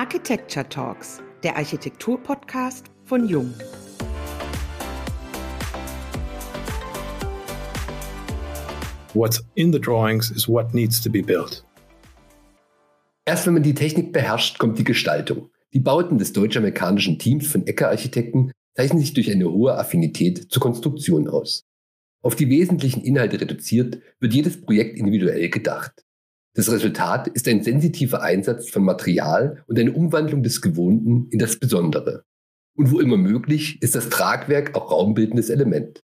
Architecture Talks, der Architektur-Podcast von Jung. What's in the drawings is what needs to be built. Erst wenn man die Technik beherrscht, kommt die Gestaltung. Die Bauten des deutsch-amerikanischen Teams von Ecker Architekten zeichnen sich durch eine hohe Affinität zur Konstruktion aus. Auf die wesentlichen Inhalte reduziert wird jedes Projekt individuell gedacht. Das Resultat ist ein sensitiver Einsatz von Material und eine Umwandlung des Gewohnten in das Besondere. Und wo immer möglich, ist das Tragwerk auch raumbildendes Element.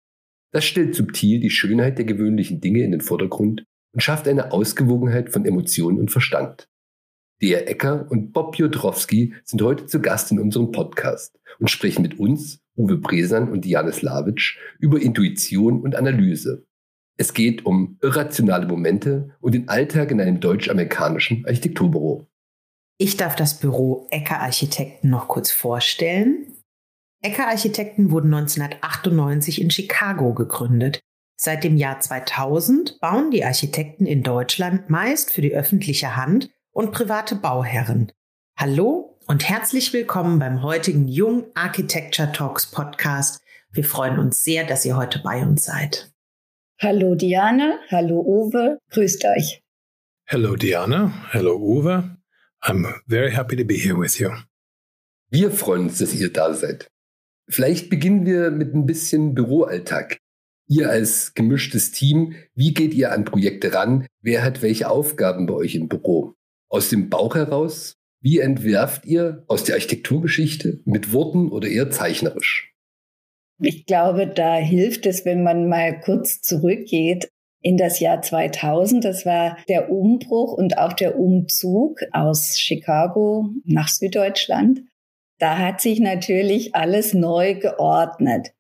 Das stellt subtil die Schönheit der gewöhnlichen Dinge in den Vordergrund und schafft eine Ausgewogenheit von Emotion und Verstand. Der Ecker und Bob Piotrowski sind heute zu Gast in unserem Podcast und sprechen mit uns, Uwe Bresan und Diane Slavic, über Intuition und Analyse. Es geht um irrationale Momente und den Alltag in einem deutsch-amerikanischen Architekturbüro. Ich darf das Büro Ecker Architekten noch kurz vorstellen. Ecker Architekten wurden 1998 in Chicago gegründet. Seit dem Jahr 2000 bauen die Architekten in Deutschland meist für die öffentliche Hand und private Bauherren. Hallo und herzlich willkommen beim heutigen Jung Architecture Talks Podcast. Wir freuen uns sehr, dass ihr heute bei uns seid. Hallo Diane, hallo Uwe, grüßt euch. Hello Diana, hello Uwe. I'm very happy to be here with you. Wir freuen uns, dass ihr da seid. Vielleicht beginnen wir mit ein bisschen Büroalltag. Ihr als gemischtes Team, wie geht ihr an Projekte ran? Wer hat welche Aufgaben bei euch im Büro? Aus dem Bauch heraus? Wie entwerft ihr aus der Architekturgeschichte mit Worten oder eher zeichnerisch? Ich glaube, da hilft es, wenn man mal kurz zurückgeht in das Jahr 2000. Das war der Umbruch und auch der Umzug aus Chicago nach Süddeutschland. Da hat sich natürlich alles neu geordnet.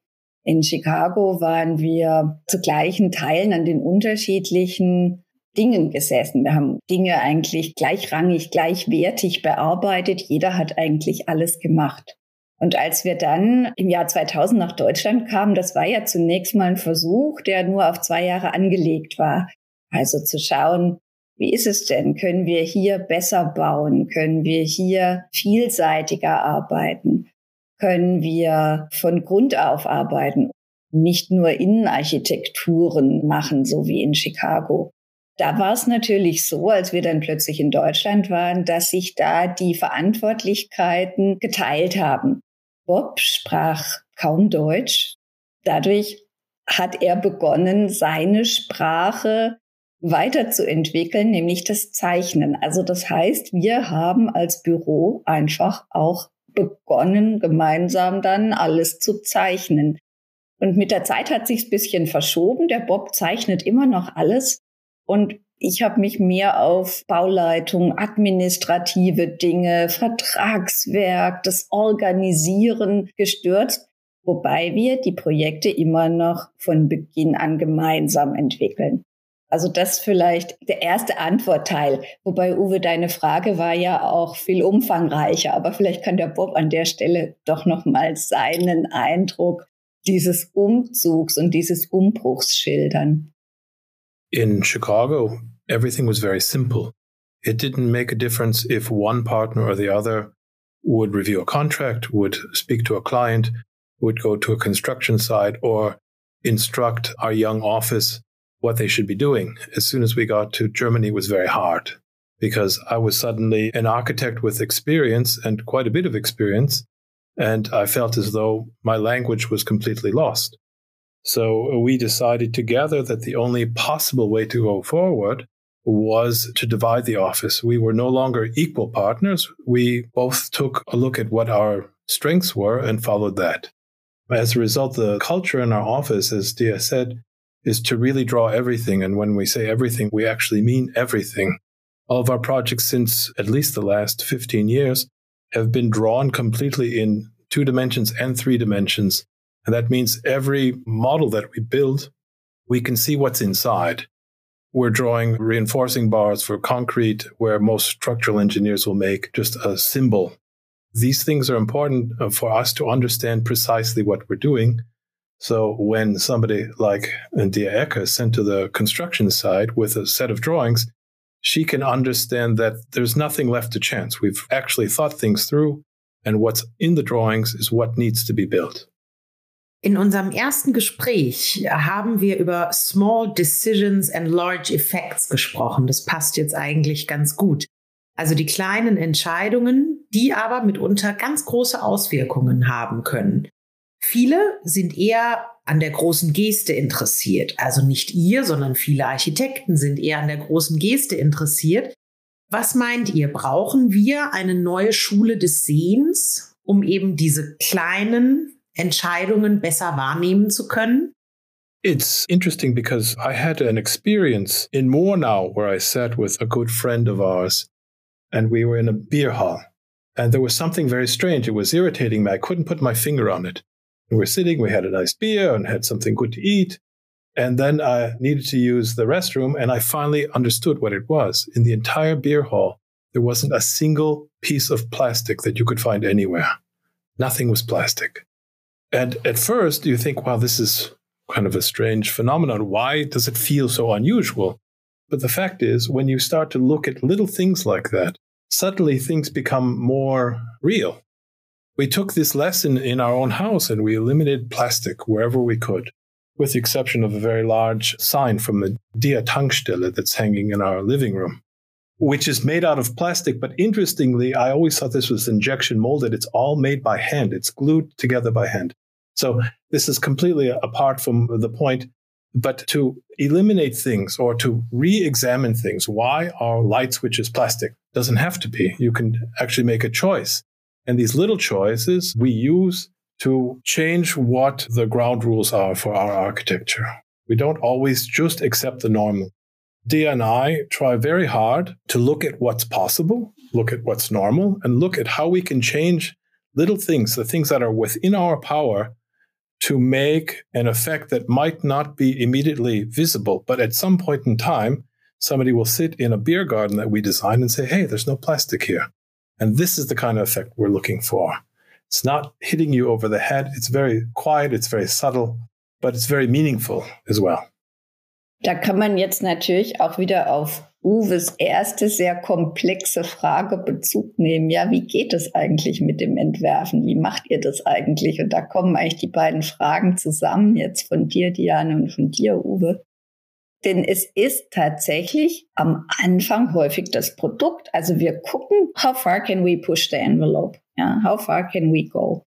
In Chicago waren wir zu gleichen Teilen an den unterschiedlichen Dingen gesessen. Wir haben Dinge eigentlich gleichrangig, gleichwertig bearbeitet. Jeder hat eigentlich alles gemacht. Und als wir dann im Jahr 2000 nach Deutschland kamen, das war ja zunächst mal ein Versuch, der nur auf zwei Jahre angelegt war. Also zu schauen, wie ist es denn? Können wir hier besser bauen? Können wir hier vielseitiger arbeiten? Können wir von Grund auf arbeiten? Nicht nur Innenarchitekturen machen, so wie in Chicago. Da war es natürlich so, als wir dann plötzlich in Deutschland waren, dass sich da die Verantwortlichkeiten geteilt haben. Bob sprach kaum Deutsch. Dadurch hat er begonnen, seine Sprache weiterzuentwickeln, nämlich das Zeichnen. Also das heißt, wir haben als Büro einfach auch begonnen, gemeinsam dann alles zu zeichnen. Und mit der Zeit hat sich's bisschen verschoben. Der Bob zeichnet immer noch alles. Und ich habe mich mehr auf Bauleitung, administrative Dinge, Vertragswerk, das Organisieren gestürzt, wobei wir die Projekte immer noch von Beginn an gemeinsam entwickeln. Also das vielleicht der erste Antwortteil. Wobei, Uwe, deine Frage war ja auch viel umfangreicher. Aber vielleicht kann der Bob an der Stelle doch nochmal seinen Eindruck dieses Umzugs und dieses Umbruchs schildern. In Chicago, everything was very simple. It didn't make a difference if one partner or the other would review a contract, would speak to a client, would go to a construction site, or instruct our young office what they should be doing. As soon as we got to Germany, it was very hard because I was suddenly an architect with experience and quite a bit of experience. And I felt as though my language was completely lost. So we decided together that the only possible way to go forward was to divide the office. We were no longer equal partners. We both took a look at what our strengths were and followed that. As a result, the culture in our office, as Dea said, is to really draw everything. And when we say everything, we actually mean everything. All of our projects since at least the last 15 years have been drawn completely in two dimensions and three dimensions. And that means every model that we build, we can see what's inside. We're drawing reinforcing bars for concrete where most structural engineers will make just a symbol. These things are important uh, for us to understand precisely what we're doing so when somebody like Dea Ecker is sent to the construction site with a set of drawings, she can understand that there's nothing left to chance. We've actually thought things through, and what's in the drawings is what needs to be built. In unserem ersten Gespräch haben wir über Small Decisions and Large Effects gesprochen. Das passt jetzt eigentlich ganz gut. Also die kleinen Entscheidungen, die aber mitunter ganz große Auswirkungen haben können. Viele sind eher an der großen Geste interessiert. Also nicht ihr, sondern viele Architekten sind eher an der großen Geste interessiert. Was meint ihr, brauchen wir eine neue Schule des Sehens, um eben diese kleinen Entscheidungen besser wahrnehmen zu können? It's interesting because I had an experience in Murnau where I sat with a good friend of ours and we were in a beer hall. And there was something very strange. It was irritating me. I couldn't put my finger on it. We were sitting, we had a nice beer and had something good to eat. And then I needed to use the restroom, and I finally understood what it was. In the entire beer hall, there wasn't a single piece of plastic that you could find anywhere. Nothing was plastic. And at first, you think, wow, this is kind of a strange phenomenon. Why does it feel so unusual? But the fact is, when you start to look at little things like that, suddenly things become more real. We took this lesson in our own house and we eliminated plastic wherever we could, with the exception of a very large sign from the DEA Tankstelle that's hanging in our living room, which is made out of plastic. But interestingly, I always thought this was injection molded. It's all made by hand. It's glued together by hand. So this is completely apart from the point. But to eliminate things or to re-examine things, why are light switches plastic? Doesn't have to be. You can actually make a choice. And these little choices we use to change what the ground rules are for our architecture. We don't always just accept the normal. Dea and I try very hard to look at what's possible, look at what's normal, and look at how we can change little things, the things that are within our power to make an effect that might not be immediately visible. But at some point in time, somebody will sit in a beer garden that we designed and say, hey, there's no plastic here. And this is the kind of effect we're looking for. It's not hitting you over the head. It's very quiet. It's very subtle, but it's very meaningful as well. Da kann man jetzt natürlich auch wieder auf Uwes erste sehr komplexe Frage Bezug nehmen. Ja, wie geht es eigentlich mit dem Entwerfen? Wie macht ihr das eigentlich? Und da kommen eigentlich die beiden Fragen zusammen, jetzt von dir, Diane, und von dir, Uwe. Denn es ist tatsächlich am Anfang häufig das Produkt. Also wir gucken, how far can we push the envelope? Ja, how far can we go?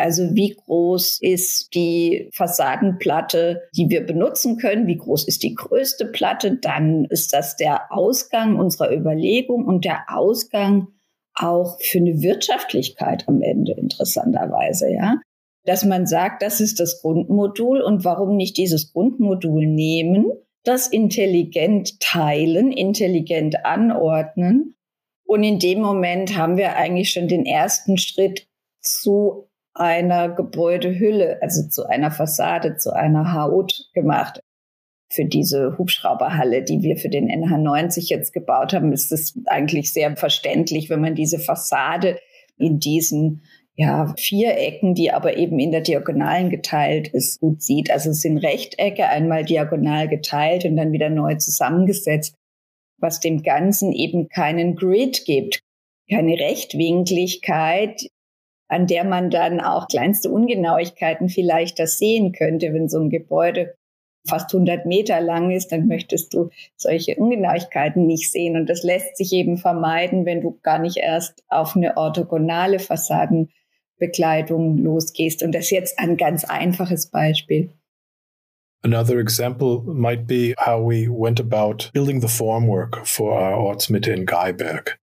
Also wie groß ist die Fassadenplatte, die wir benutzen können? Wie groß ist die größte Platte? Dann ist das der Ausgang unserer Überlegung und der Ausgang auch für eine Wirtschaftlichkeit am Ende interessanterweise, ja. Dass man sagt, das ist das Grundmodul und warum nicht dieses Grundmodul nehmen, das intelligent teilen, intelligent anordnen. Und in dem Moment haben wir eigentlich schon den ersten Schritt zu einer Gebäudehülle, also zu einer Fassade, zu einer Haut gemacht. Für diese Hubschrauberhalle, die wir für den NH90 jetzt gebaut haben, ist es eigentlich sehr verständlich, wenn man diese Fassade in diesen ja, Vierecken, die aber eben in der Diagonalen geteilt ist, gut sieht. Also es sind Rechtecke einmal diagonal geteilt und dann wieder neu zusammengesetzt, was dem Ganzen eben keinen Grid gibt, keine Rechtwinkligkeit, an der man dann auch kleinste Ungenauigkeiten vielleicht das sehen könnte, wenn so ein Gebäude fast 100 Meter lang ist, dann möchtest du solche Ungenauigkeiten nicht sehen. Und das lässt sich eben vermeiden, wenn du gar nicht erst auf eine orthogonale Fassadenbekleidung losgehst. Und das ist jetzt ein ganz einfaches Beispiel. Another example might be how we went about building the formwork for our Ortsmitte in Geiberg.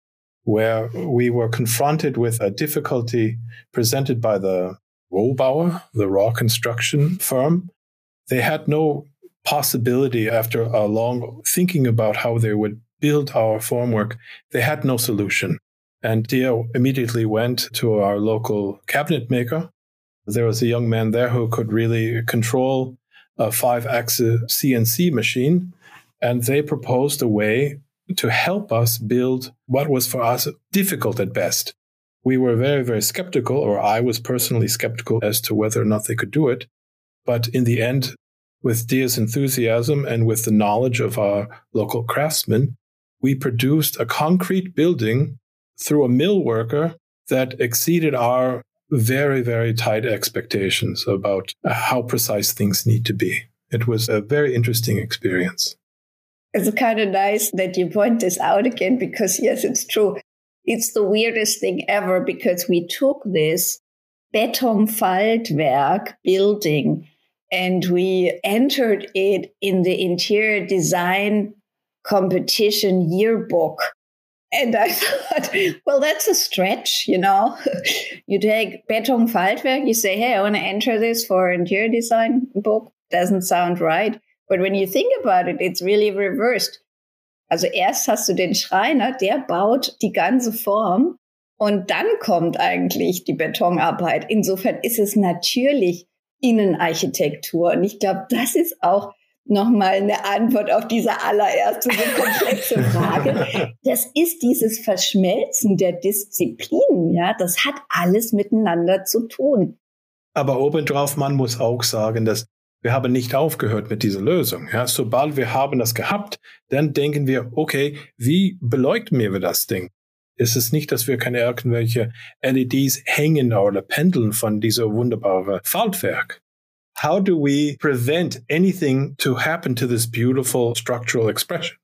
Where we were confronted with a difficulty presented by the Rohbauer, the raw construction firm. They had no possibility after a long thinking about how they would build our formwork. They had no solution. And Dea immediately went to our local cabinet maker. There was a young man there who could really control a five axis CNC machine. And they proposed a way to help us build what was for us difficult at best. We were very, very skeptical, or I was personally skeptical as to whether or not they could do it. But in the end, with Dea's enthusiasm and with the knowledge of our local craftsmen, we produced a concrete building through a mill worker that exceeded our very, very tight expectations about how precise things need to be. It was a very interesting experience. It's kind of nice that you point this out again because, yes, it's true. It's the weirdest thing ever because we took this Betonfaltwerk building and we entered it in the interior design competition yearbook. And I thought, well, that's a stretch, you know. you take Betonfaltwerk, you say, hey, I want to enter this for interior design book. Doesn't sound right. But when you think about it, it's really reversed. Also erst hast du den Schreiner, der baut die ganze Form und dann kommt eigentlich die Betonarbeit. Insofern ist es natürlich Innenarchitektur. Und ich glaube, das ist auch nochmal eine Antwort auf diese allererste so komplexe Frage. Das ist dieses Verschmelzen der Disziplinen, ja. Das hat alles miteinander zu tun. Aber obendrauf, man muss auch sagen, dass wir haben nicht aufgehört mit dieser Lösung. Ja, sobald wir haben das gehabt, dann denken wir, okay, wie beleuchten wir das Ding? Ist es nicht, dass wir keine irgendwelche LEDs hängen oder pendeln von dieser wunderbaren Faltwerk? How do we prevent anything to happen to this beautiful structural expression?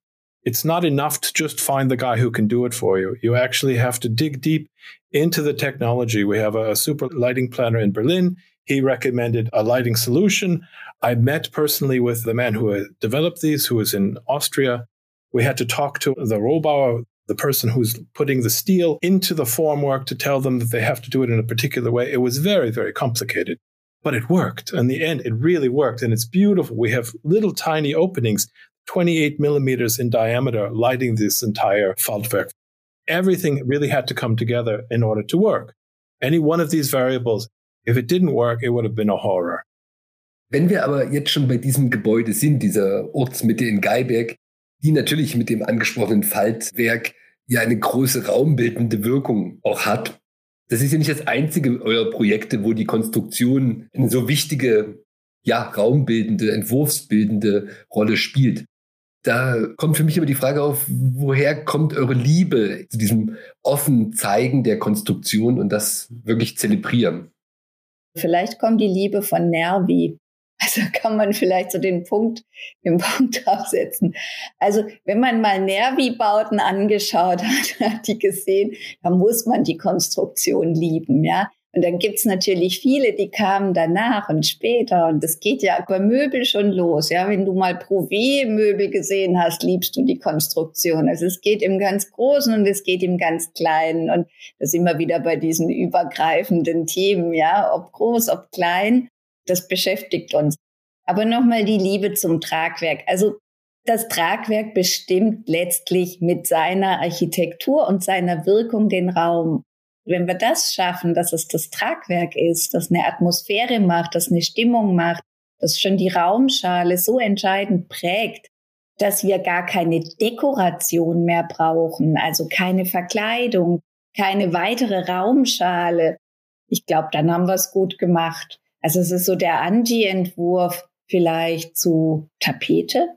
It's not enough to just find the guy who can do it for you. You actually have to dig deep into the technology. We have a super lighting planner in Berlin. He recommended a lighting solution. I met personally with the man who developed these, who was in Austria. We had to talk to the Rohbauer, the person who's putting the steel into the formwork to tell them that they have to do it in a particular way. It was very, very complicated, but it worked. In the end, it really worked. And it's beautiful. We have little tiny openings, 28 millimeters in diameter, lighting this entire Faltwerk. Everything really had to come together in order to work. Any one of these variables If it didn't work, it would have been a horror. Wenn wir aber jetzt schon bei diesem Gebäude sind, dieser Ortsmitte in Geiberg, die natürlich mit dem angesprochenen Faltwerk ja eine große raumbildende Wirkung auch hat. Das ist ja nicht das einzige eurer Projekte, wo die Konstruktion eine so wichtige, ja, raumbildende, entwurfsbildende Rolle spielt. Da kommt für mich immer die Frage auf, woher kommt eure Liebe zu diesem offenen Zeigen der Konstruktion und das wirklich zelebrieren? Vielleicht kommt die Liebe von Nervi. Also kann man vielleicht so den Punkt, den Punkt aufsetzen. Also wenn man mal Nervi-Bauten angeschaut hat, hat die gesehen, da muss man die Konstruktion lieben, ja. Und dann gibt's natürlich viele, die kamen danach und später. Und das geht ja bei Möbel schon los. Ja, wenn du mal Prové-Möbel gesehen hast, liebst du die Konstruktion. Also es geht im ganz Großen und es geht im ganz Kleinen. Und das immer wieder bei diesen übergreifenden Themen. Ja, ob groß, ob klein. Das beschäftigt uns. Aber nochmal die Liebe zum Tragwerk. Also das Tragwerk bestimmt letztlich mit seiner Architektur und seiner Wirkung den Raum. Wenn wir das schaffen, dass es das Tragwerk ist, das eine Atmosphäre macht, das eine Stimmung macht, das schon die Raumschale so entscheidend prägt, dass wir gar keine Dekoration mehr brauchen, also keine Verkleidung, keine weitere Raumschale. Ich glaube, dann haben wir es gut gemacht. Also es ist so der Anti-Entwurf vielleicht zu Tapete.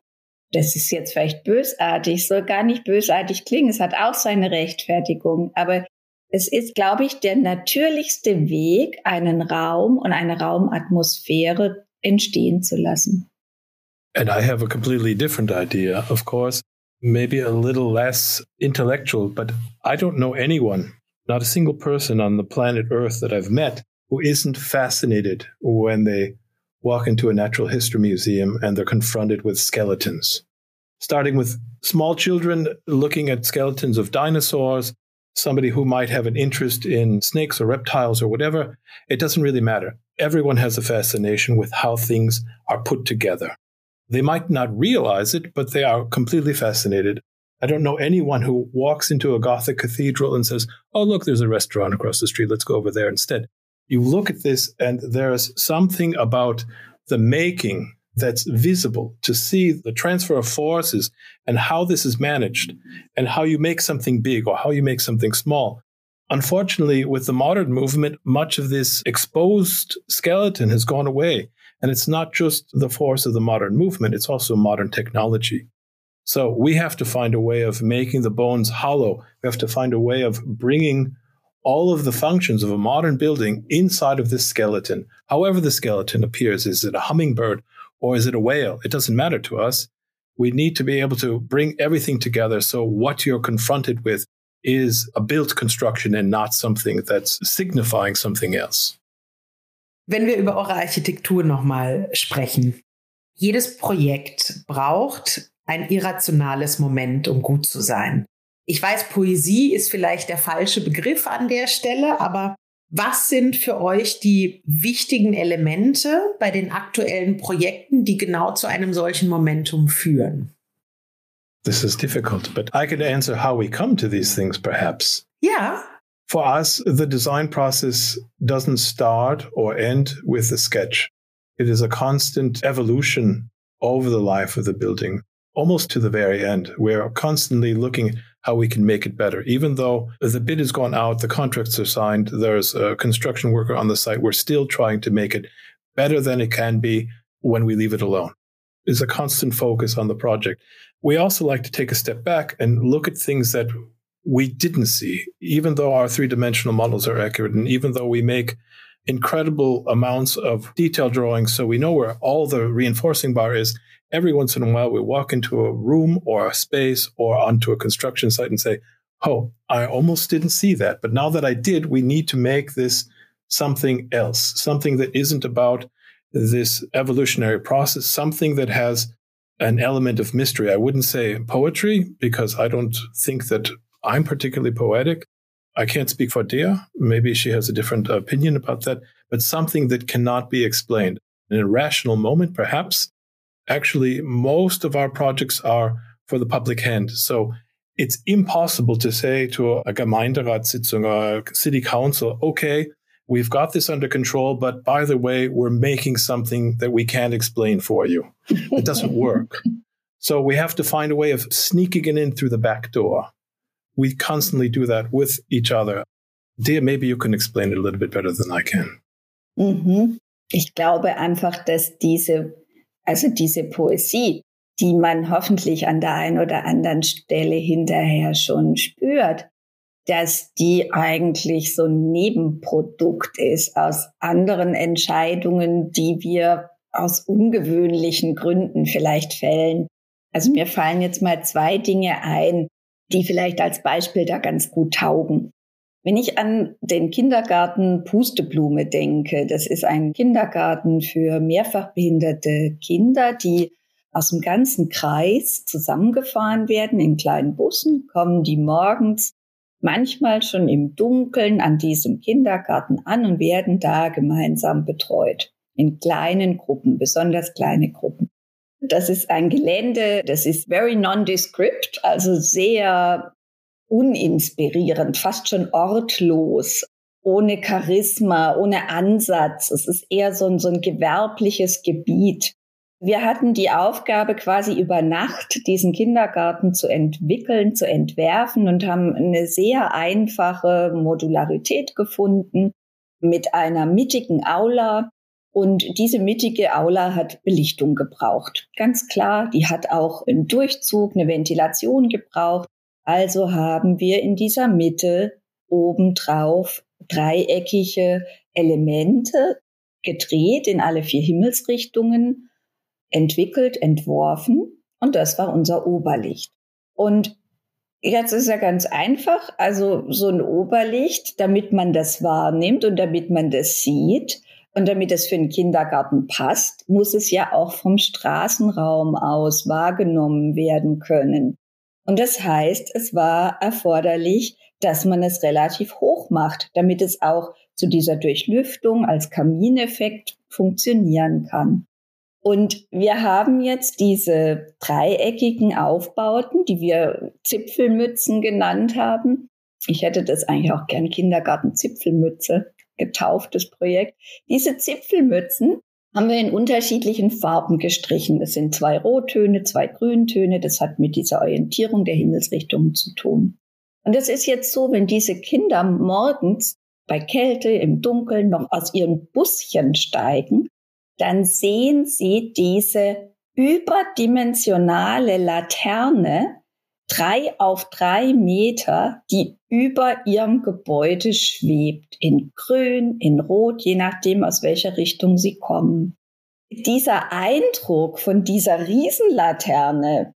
Das ist jetzt vielleicht bösartig, soll gar nicht bösartig klingen. Es hat auch seine Rechtfertigung. Aber es ist, glaube ich, der natürlichste Weg, einen Raum und eine Raumatmosphäre entstehen zu lassen. And I have a completely different idea, of course, maybe a little less intellectual, but I don't know anyone, not a single person on the planet Earth that I've met who isn't fascinated when they walk into a natural history museum and they're confronted with skeletons. Starting with small children looking at skeletons of dinosaurs somebody who might have an interest in snakes or reptiles or whatever, it doesn't really matter. Everyone has a fascination with how things are put together. They might not realize it, but they are completely fascinated. I don't know anyone who walks into a Gothic cathedral and says, Oh, look, there's a restaurant across the street. Let's go over there instead. You look at this, and there's something about the making that's visible to see the transfer of forces and how this is managed and how you make something big or how you make something small. Unfortunately, with the modern movement, much of this exposed skeleton has gone away. And it's not just the force of the modern movement, it's also modern technology. So we have to find a way of making the bones hollow. We have to find a way of bringing all of the functions of a modern building inside of this skeleton. However, the skeleton appears, is it a hummingbird or is it a whale? It doesn't matter to us. We need to be able to bring everything together. So what you're confronted with is a built construction and not something that's signifying something else. Wenn wir über eure Architektur nochmal sprechen. Jedes Projekt braucht ein irrationales Moment, um gut zu sein. Ich weiß, Poesie ist vielleicht der falsche Begriff an der Stelle, aber was sind für euch die wichtigen Elemente bei den aktuellen Projekten, die genau zu einem solchen Momentum führen? This is difficult, but I could answer how we come to these things, perhaps. Yeah. For us, the design process doesn't start or end with the sketch. It is a constant evolution over the life of the building, almost to the very end. We're constantly looking how we can make it better. Even though the bid has gone out, the contracts are signed, there's a construction worker on the site, we're still trying to make it better than it can be when we leave it alone. Is a constant focus on the project. We also like to take a step back and look at things that we didn't see, even though our three dimensional models are accurate, and even though we make incredible amounts of detail drawings, so we know where all the reinforcing bar is every once in a while we walk into a room or a space or onto a construction site and say, Oh, I almost didn't see that. But now that I did, we need to make this something else, something that isn't about this evolutionary process, something that has an element of mystery. I wouldn't say poetry because I don't think that I'm particularly poetic. I can't speak for Dea. Maybe she has a different opinion about that, but something that cannot be explained. In a rational moment, perhaps, actually most of our projects are for the public hand. So it's impossible to say to a Gemeinderatssitzung or a city council, okay, we've got this under control, but by the way, we're making something that we can't explain for you. It doesn't work. So we have to find a way of sneaking it in through the back door. We constantly do that with each other. Dea, maybe you can explain it a little bit better than I can. Mhm. Ich glaube einfach, dass diese Also diese Poesie, die man hoffentlich an der einen oder anderen Stelle hinterher schon spürt, dass die eigentlich so ein Nebenprodukt ist aus anderen Entscheidungen, die wir aus ungewöhnlichen Gründen vielleicht fällen. Also mir fallen jetzt mal zwei Dinge ein, die vielleicht als Beispiel da ganz gut taugen. Wenn ich an den Kindergarten Pusteblume denke, das ist ein Kindergarten für mehrfach behinderte Kinder, die aus dem ganzen Kreis zusammengefahren werden in kleinen Bussen, kommen die morgens manchmal schon im Dunkeln an diesem Kindergarten an und werden da gemeinsam betreut. In kleinen Gruppen, besonders kleine Gruppen. Das ist ein Gelände, das ist very nondescript, also sehr uninspirierend, fast schon ortlos, ohne Charisma, ohne Ansatz. Es ist eher so ein, so ein gewerbliches Gebiet. Wir hatten die Aufgabe, quasi über Nacht diesen Kindergarten zu entwickeln, zu entwerfen und haben eine sehr einfache Modularität gefunden mit einer mittigen Aula. Und diese mittige Aula hat Belichtung gebraucht. Ganz klar, die hat auch einen Durchzug, eine Ventilation gebraucht. Also haben wir in dieser Mitte obendrauf dreieckige Elemente gedreht in alle vier Himmelsrichtungen, entwickelt, entworfen und das war unser Oberlicht. Und jetzt ist ja ganz einfach, also so ein Oberlicht, damit man das wahrnimmt und damit man das sieht und damit es für den Kindergarten passt, muss es ja auch vom Straßenraum aus wahrgenommen werden können. Und das heißt, es war erforderlich, dass man es relativ hoch macht, damit es auch zu dieser Durchlüftung als Kamineffekt funktionieren kann. Und wir haben jetzt diese dreieckigen Aufbauten, die wir Zipfelmützen genannt haben. Ich hätte das eigentlich auch gern Kindergarten-Zipfelmütze getauft, Projekt. Diese Zipfelmützen haben wir in unterschiedlichen Farben gestrichen. Das sind zwei Rottöne, zwei Grüntöne. Das hat mit dieser Orientierung der Himmelsrichtungen zu tun. Und das ist jetzt so, wenn diese Kinder morgens bei Kälte im Dunkeln noch aus ihren Buschen steigen, dann sehen sie diese überdimensionale Laterne, drei auf drei Meter, die über ihrem Gebäude schwebt, in grün, in rot, je nachdem, aus welcher Richtung sie kommen. Dieser Eindruck von dieser Riesenlaterne,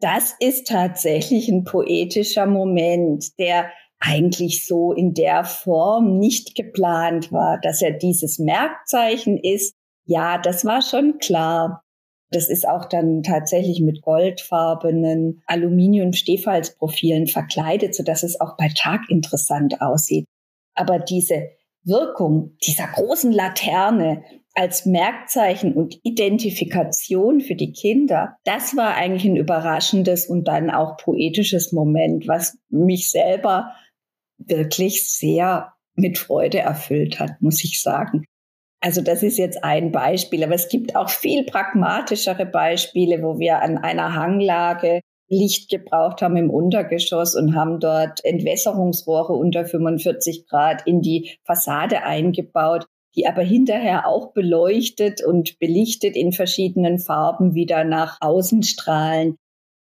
das ist tatsächlich ein poetischer Moment, der eigentlich so in der Form nicht geplant war, dass er dieses Merkzeichen ist. Ja, das war schon klar. Das ist auch dann tatsächlich mit goldfarbenen Aluminium-Stehfalzprofilen verkleidet, so dass es auch bei Tag interessant aussieht. Aber diese Wirkung dieser großen Laterne als Merkzeichen und Identifikation für die Kinder, das war eigentlich ein überraschendes und dann auch poetisches Moment, was mich selber wirklich sehr mit Freude erfüllt hat, muss ich sagen. Also das ist jetzt ein Beispiel, aber es gibt auch viel pragmatischere Beispiele, wo wir an einer Hanglage Licht gebraucht haben im Untergeschoss und haben dort Entwässerungsrohre unter 45 Grad in die Fassade eingebaut, die aber hinterher auch beleuchtet und belichtet in verschiedenen Farben wieder nach außen strahlen.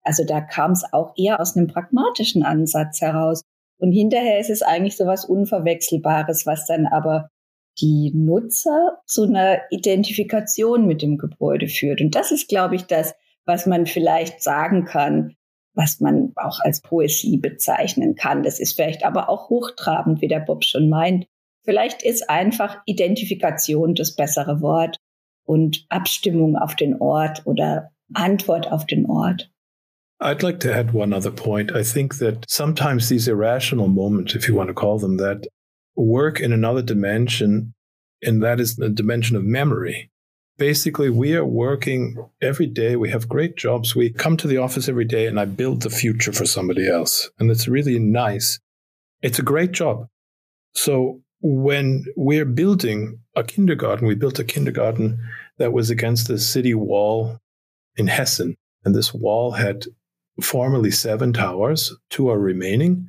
Also da kam es auch eher aus einem pragmatischen Ansatz heraus. Und hinterher ist es eigentlich so was Unverwechselbares, was dann aber die Nutzer zu einer Identifikation mit dem Gebäude führt. Und das ist, glaube ich, das, was man vielleicht sagen kann, was man auch als Poesie bezeichnen kann. Das ist vielleicht aber auch hochtrabend, wie der Bob schon meint. Vielleicht ist einfach Identifikation das bessere Wort und Abstimmung auf den Ort oder Antwort auf den Ort. I'd like to add one other point. I think that sometimes these irrational moments, if you want to call them that, work in another dimension, and that is the dimension of memory. Basically, we are working every day. We have great jobs. We come to the office every day, and I build the future for somebody else. And it's really nice. It's a great job. So, when we're building a kindergarten, we built a kindergarten that was against the city wall in Hessen. And this wall had formerly seven towers, two are remaining.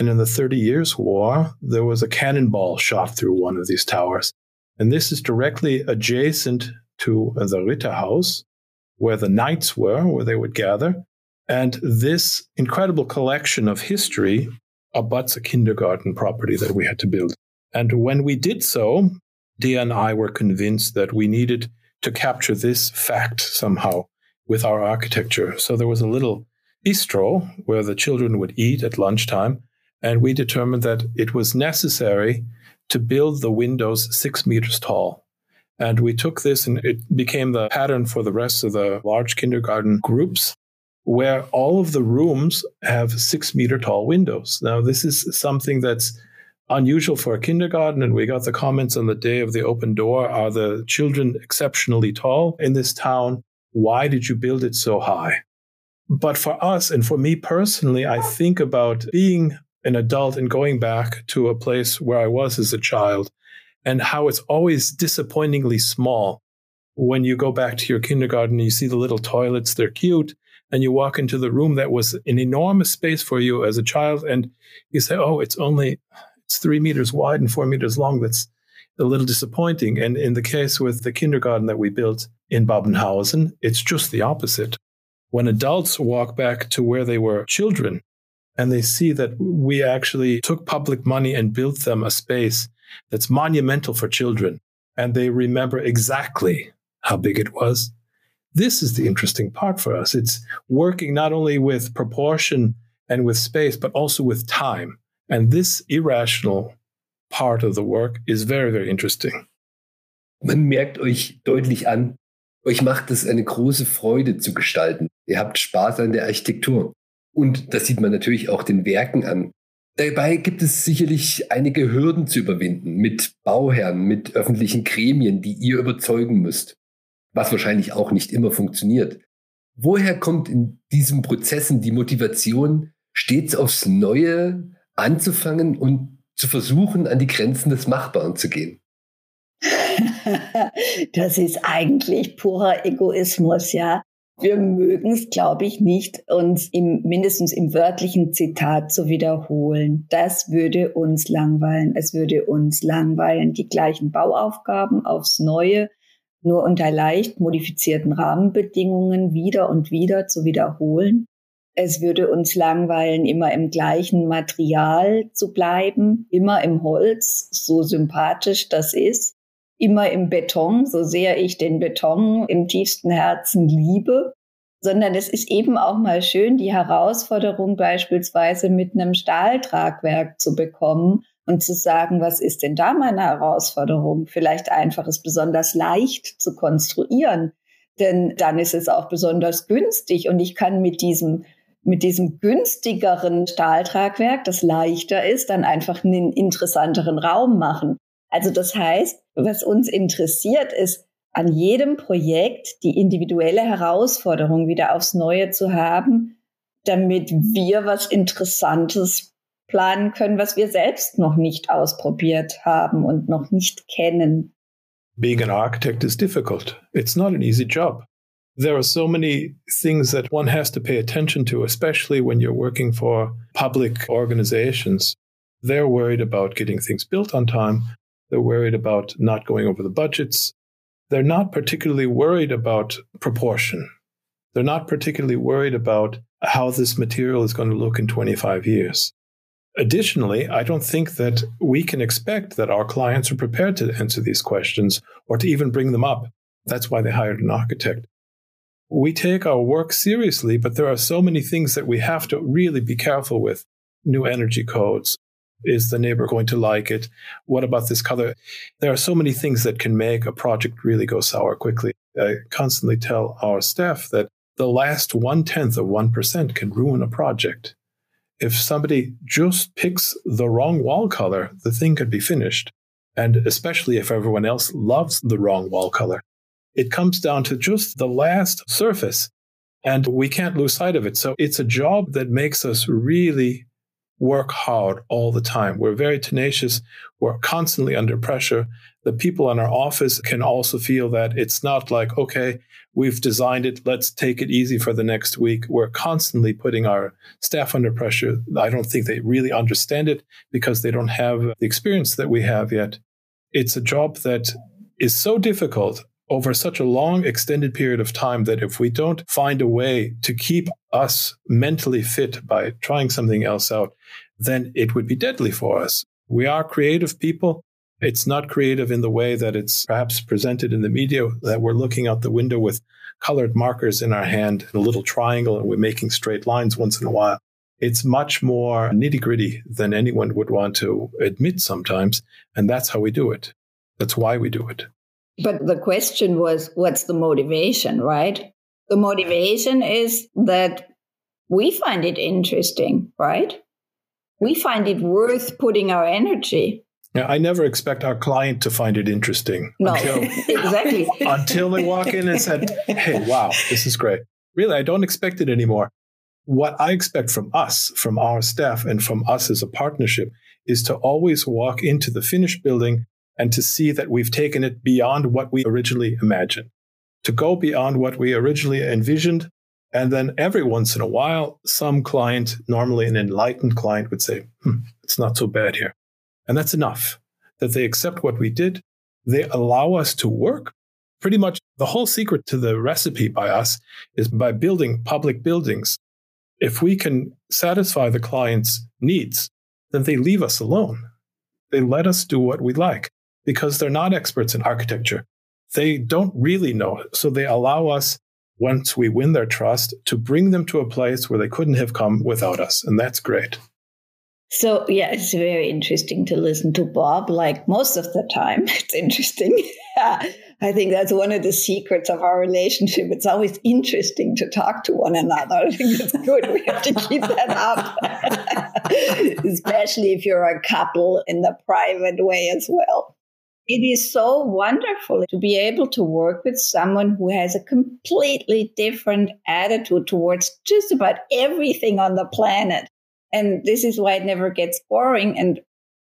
And in the Thirty Years' War, there was a cannonball shot through one of these towers. And this is directly adjacent to the Ritterhaus, where the knights were, where they would gather. And this incredible collection of history abuts a kindergarten property that we had to build. And when we did so, Dea and I were convinced that we needed to capture this fact somehow with our architecture. So there was a little bistro where the children would eat at lunchtime. And we determined that it was necessary to build the windows six meters tall. And we took this and it became the pattern for the rest of the large kindergarten groups where all of the rooms have six meter tall windows. Now, this is something that's unusual for a kindergarten. And we got the comments on the day of the open door Are the children exceptionally tall in this town? Why did you build it so high? But for us and for me personally, I think about being an adult and going back to a place where I was as a child and how it's always disappointingly small. When you go back to your kindergarten, you see the little toilets, they're cute. And you walk into the room that was an enormous space for you as a child. And you say, oh, it's only, it's three meters wide and four meters long. That's a little disappointing. And in the case with the kindergarten that we built in Babenhausen, it's just the opposite. When adults walk back to where they were children, and they see that we actually took public money and built them a space that's monumental for children. And they remember exactly how big it was. This is the interesting part for us. It's working not only with proportion and with space, but also with time. And this irrational part of the work is very, very interesting. Man merkt euch deutlich an, euch macht es eine große Freude zu gestalten. Ihr habt Spaß an der Architektur. Und das sieht man natürlich auch den Werken an. Dabei gibt es sicherlich einige Hürden zu überwinden mit Bauherren, mit öffentlichen Gremien, die ihr überzeugen müsst, was wahrscheinlich auch nicht immer funktioniert. Woher kommt in diesen Prozessen die Motivation, stets aufs Neue anzufangen und zu versuchen, an die Grenzen des Machbaren zu gehen? das ist eigentlich purer Egoismus, ja wir mögen es, glaube ich, nicht, uns im, mindestens im wörtlichen Zitat zu wiederholen. Das würde uns langweilen. Es würde uns langweilen, die gleichen Bauaufgaben aufs Neue nur unter leicht modifizierten Rahmenbedingungen wieder und wieder zu wiederholen. Es würde uns langweilen, immer im gleichen Material zu bleiben, immer im Holz, so sympathisch das ist, immer im Beton, so sehr ich den Beton im tiefsten Herzen liebe, sondern es ist eben auch mal schön, die Herausforderung beispielsweise mit einem Stahltragwerk zu bekommen und zu sagen, was ist denn da meine Herausforderung? Vielleicht einfach es besonders leicht zu konstruieren, denn dann ist es auch besonders günstig und ich kann mit diesem mit diesem günstigeren Stahltragwerk, das leichter ist, dann einfach einen interessanteren Raum machen. Also das heißt, was uns interessiert ist, an jedem Projekt die individuelle Herausforderung wieder aufs Neue zu haben, damit wir was Interessantes planen können, was wir selbst noch nicht ausprobiert haben und noch nicht kennen. Being an architect is difficult. It's not an easy job. There are so many things that one has to pay attention to, especially when you're working for public organizations. They're worried about getting things built on time. They're worried about not going over the budgets. They're not particularly worried about proportion. They're not particularly worried about how this material is going to look in 25 years. Additionally, I don't think that we can expect that our clients are prepared to answer these questions or to even bring them up. That's why they hired an architect. We take our work seriously, but there are so many things that we have to really be careful with. New energy codes. Is the neighbor going to like it? What about this color? There are so many things that can make a project really go sour quickly. I constantly tell our staff that the last one tenth of 1% can ruin a project. If somebody just picks the wrong wall color, the thing could be finished. And especially if everyone else loves the wrong wall color. It comes down to just the last surface, and we can't lose sight of it. So it's a job that makes us really work hard all the time. We're very tenacious. We're constantly under pressure. The people in our office can also feel that it's not like, okay, we've designed it. Let's take it easy for the next week. We're constantly putting our staff under pressure. I don't think they really understand it because they don't have the experience that we have yet. It's a job that is so difficult over such a long, extended period of time that if we don't find a way to keep us mentally fit by trying something else out, then it would be deadly for us. We are creative people. It's not creative in the way that it's perhaps presented in the media that we're looking out the window with colored markers in our hand and a little triangle and we're making straight lines once in a while. It's much more nitty gritty than anyone would want to admit sometimes. And that's how we do it. That's why we do it. But the question was, what's the motivation, right? The motivation is that we find it interesting, right? We find it worth putting our energy. Yeah, I never expect our client to find it interesting. No, until, exactly. until they walk in and said, hey, wow, this is great. Really, I don't expect it anymore. What I expect from us, from our staff, and from us as a partnership is to always walk into the finished building and to see that we've taken it beyond what we originally imagined, to go beyond what we originally envisioned. And then every once in a while, some client, normally an enlightened client, would say, hmm, it's not so bad here. And that's enough that they accept what we did. They allow us to work. Pretty much the whole secret to the recipe by us is by building public buildings. If we can satisfy the client's needs, then they leave us alone. They let us do what we like because they're not experts in architecture. They don't really know. So they allow us, once we win their trust, to bring them to a place where they couldn't have come without us. And that's great. So, yeah, it's very interesting to listen to Bob. Like most of the time, it's interesting. I think that's one of the secrets of our relationship. It's always interesting to talk to one another. I think that's good. We have to keep that up, especially if you're a couple in the private way as well. It is so wonderful to be able to work with someone who has a completely different attitude towards just about everything on the planet. And this is why it never gets boring. And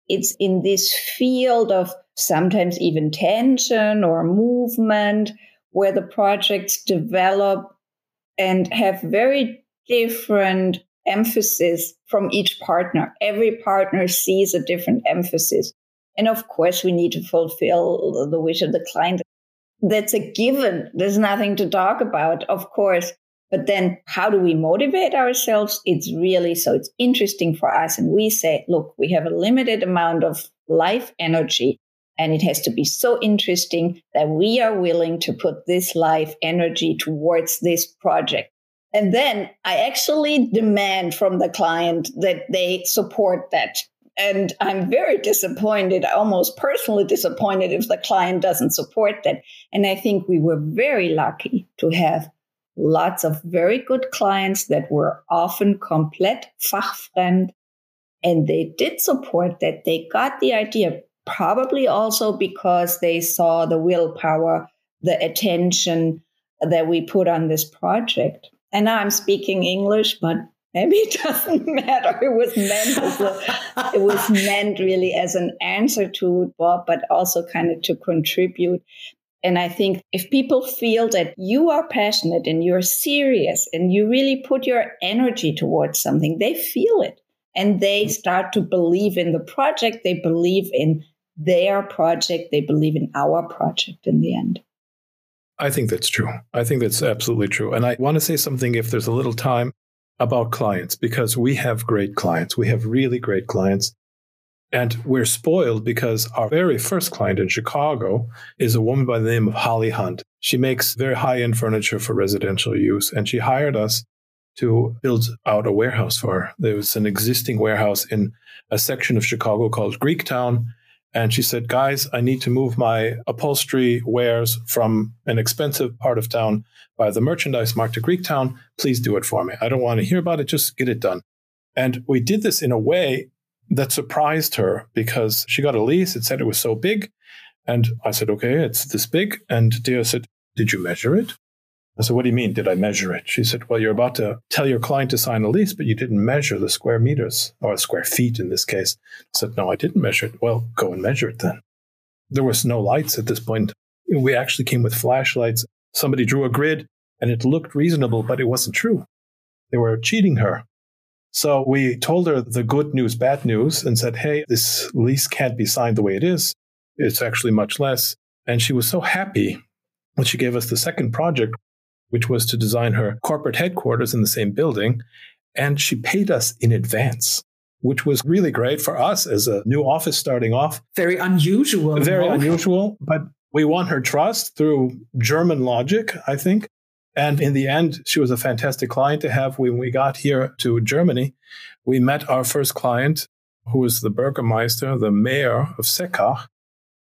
it's in this field of sometimes even tension or movement where the projects develop and have very different emphasis from each partner. Every partner sees a different emphasis. And of course, we need to fulfill the wish of the client. that's a given. There's nothing to talk about, of course. But then how do we motivate ourselves? It's really so it's interesting for us. And we say, look, we have a limited amount of life energy and it has to be so interesting that we are willing to put this life energy towards this project. And then I actually demand from the client that they support that. And I'm very disappointed, almost personally disappointed if the client doesn't support that. And I think we were very lucky to have lots of very good clients that were often komplett fachfremd. And they did support that. They got the idea, probably also because they saw the willpower, the attention that we put on this project. And now I'm speaking English, but maybe it doesn't matter. It was meant as a, it was meant really as an answer to Bob, but also kind of to contribute. And I think if people feel that you are passionate and you're serious and you really put your energy towards something, they feel it and they mm-hmm. start to believe in the project. They believe in their project. They believe in our project in the end. I think that's true. I think that's absolutely true. And I want to say something, if there's a little time, about clients, because we have great clients. We have really great clients. And we're spoiled because our very first client in Chicago is a woman by the name of Holly Hunt. She makes very high end furniture for residential use, and she hired us to build out a warehouse for her. There was an existing warehouse in a section of Chicago called Greektown, and she said, Guys, I need to move my upholstery wares from an expensive part of town by the merchandise market to Greektown. Please do it for me. I don't want to hear about it. Just get it done. And we did this in a way that surprised her because she got a lease. It said it was so big. And I said, Okay, it's this big. And Dea said, Did you measure it? I said, What do you mean? Did I measure it? She said, Well, you're about to tell your client to sign a lease, but you didn't measure the square meters or square feet in this case. I said, No, I didn't measure it. Well, go and measure it then. There was no lights at this point. We actually came with flashlights. Somebody drew a grid and it looked reasonable, but it wasn't true. They were cheating her. So we told her the good news, bad news, and said, Hey, this lease can't be signed the way it is. It's actually much less. And she was so happy when she gave us the second project which was to design her corporate headquarters in the same building. And she paid us in advance, which was really great for us as a new office starting off. Very unusual. Very unusual, but we won her trust through German logic, I think. And in the end, she was a fantastic client to have when we got here to Germany. We met our first client, who was the Bürgermeister, the mayor of Seckach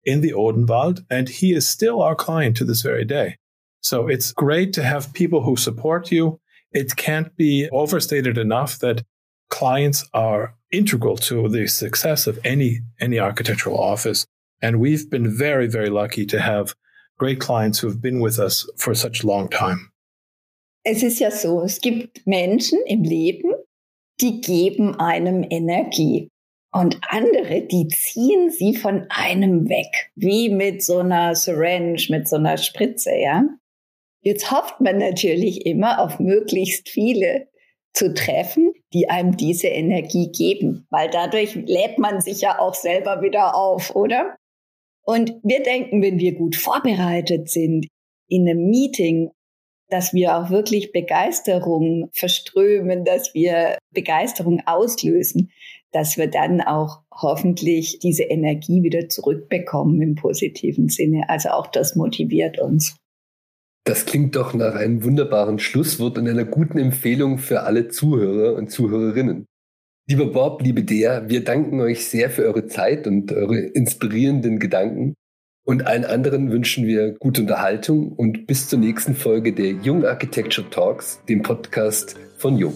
in the Odenwald, and he is still our client to this very day. So it's great to have people who support you. It can't be overstated enough that clients are integral to the success of any, any architectural office. And we've been very, very lucky to have great clients who have been with us for such a long time. Es ist ja so, es gibt Menschen im Leben, die geben einem Energie. Und andere, die ziehen sie von einem weg, wie mit so einer Syringe, mit so einer Spritze, ja. Jetzt hofft man natürlich immer auf möglichst viele zu treffen, die einem diese Energie geben, weil dadurch lädt man sich ja auch selber wieder auf, oder? Und wir denken, wenn wir gut vorbereitet sind in einem Meeting, dass wir auch wirklich Begeisterung verströmen, dass wir Begeisterung auslösen, dass wir dann auch hoffentlich diese Energie wieder zurückbekommen im positiven Sinne. Also auch das motiviert uns. Das klingt doch nach einem wunderbaren Schlusswort und einer guten Empfehlung für alle Zuhörer und Zuhörerinnen. Lieber Bob, liebe Dea, wir danken euch sehr für eure Zeit und eure inspirierenden Gedanken. Und allen anderen wünschen wir gute Unterhaltung und bis zur nächsten Folge der Jung Architecture Talks, dem Podcast von Jung.